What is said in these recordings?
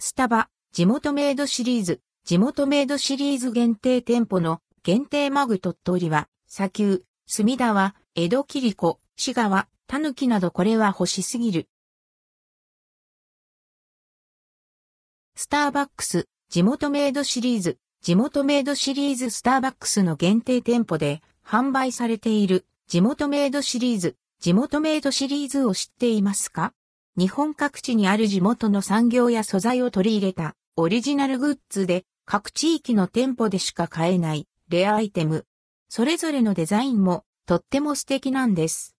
スタバ、地元メイドシリーズ、地元メイドシリーズ限定店舗の限定マグ鳥取は、砂丘、隅田は、江戸切子、滋川、たぬきなどこれは欲しすぎる。スターバックス、地元メイドシリーズ、地元メイドシリーズスターバックスの限定店舗で販売されている地元メイドシリーズ、地元メイドシリーズを知っていますか？日本各地にある地元の産業や素材を取り入れたオリジナルグッズで各地域の店舗でしか買えないレアアイテム。それぞれのデザインもとっても素敵なんです。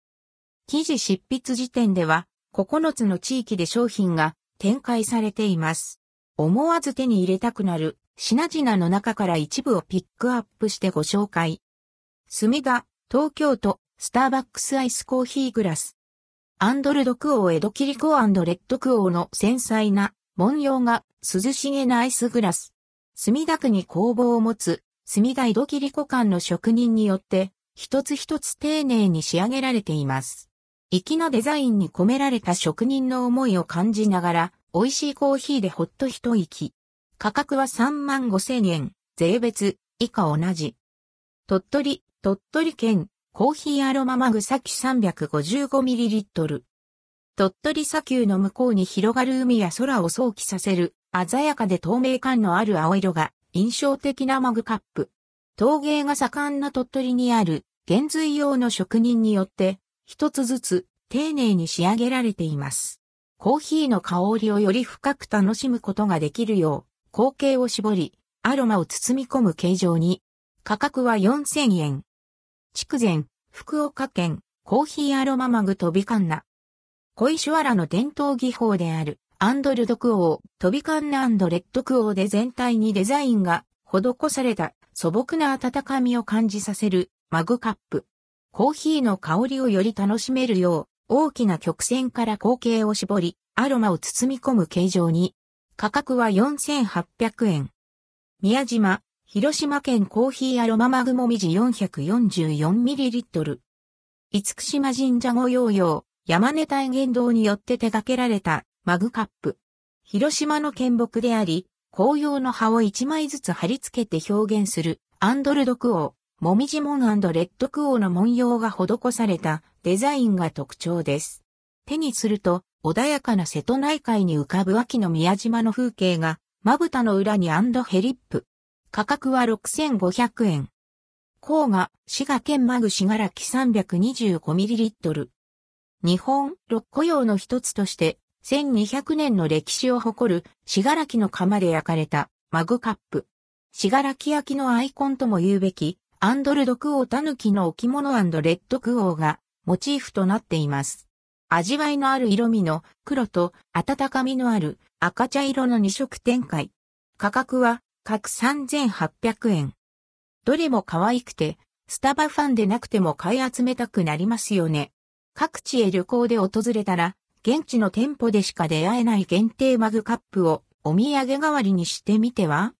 記事執筆時点では9つの地域で商品が展開されています。思わず手に入れたくなる品々の中から一部をピックアップしてご紹介。墨田、東京都、スターバックスアイスコーヒーグラス。アンドルドクオー江戸切リコレッドクオーの繊細な文様が涼しげなアイスグラス。墨田区に工房を持つ墨田江戸切リコ館の職人によって一つ一つ丁寧に仕上げられています。粋なデザインに込められた職人の思いを感じながら美味しいコーヒーでほっと一息。価格は3万5千円、税別、以下同じ。鳥取、鳥取県、コーヒーアロママグサキ 355ml。鳥取砂丘の向こうに広がる海や空を想起させる、鮮やかで透明感のある青色が印象的なマグカップ。陶芸が盛んな鳥取にある原髄用の職人によって一つずつ丁寧に仕上げられています。コーヒーの香りをより深く楽しむことができるよう、口径を絞り、アロマを包み込む形状に、価格は4000円。筑前、福岡県、コーヒーアロママグ飛びカンナ。小石原の伝統技法である、アンドルドクオー、飛びカンナレッドクオーで全体にデザインが施された素朴な温かみを感じさせるマグカップ。コーヒーの香りをより楽しめるよう、大きな曲線から口径を絞り、アロマを包み込む形状に、価格は4800円。宮島、広島県コーヒーアロママグモミジ 444ml。厳島神社御用用、山根大言堂によって手掛けられたマグカップ。広島の県木であり、紅葉の葉を1枚ずつ貼り付けて表現するアンドルドクオー。もみじ門レッドクオーの文様が施されたデザインが特徴です。手にすると穏やかな瀬戸内海に浮かぶ秋の宮島の風景がまぶたの裏に and hellip。価格は6500円。甲賀、滋賀県マグシガラキ 325ml。日本六古窯の一つとして1200年の歴史を誇る信楽の窯で焼かれたマグカップ。信楽焼きのアイコンとも言うべき and ldquo タヌキの置物レッドクオーがモチーフとなっています。味わいのある色味の黒と温かみのある赤茶色の2色展開。価格は各3800円。どれも可愛くて、スタバファンでなくても買い集めたくなりますよね。各地へ旅行で訪れたら、現地の店舗でしか出会えない限定マグカップをお土産代わりにしてみては？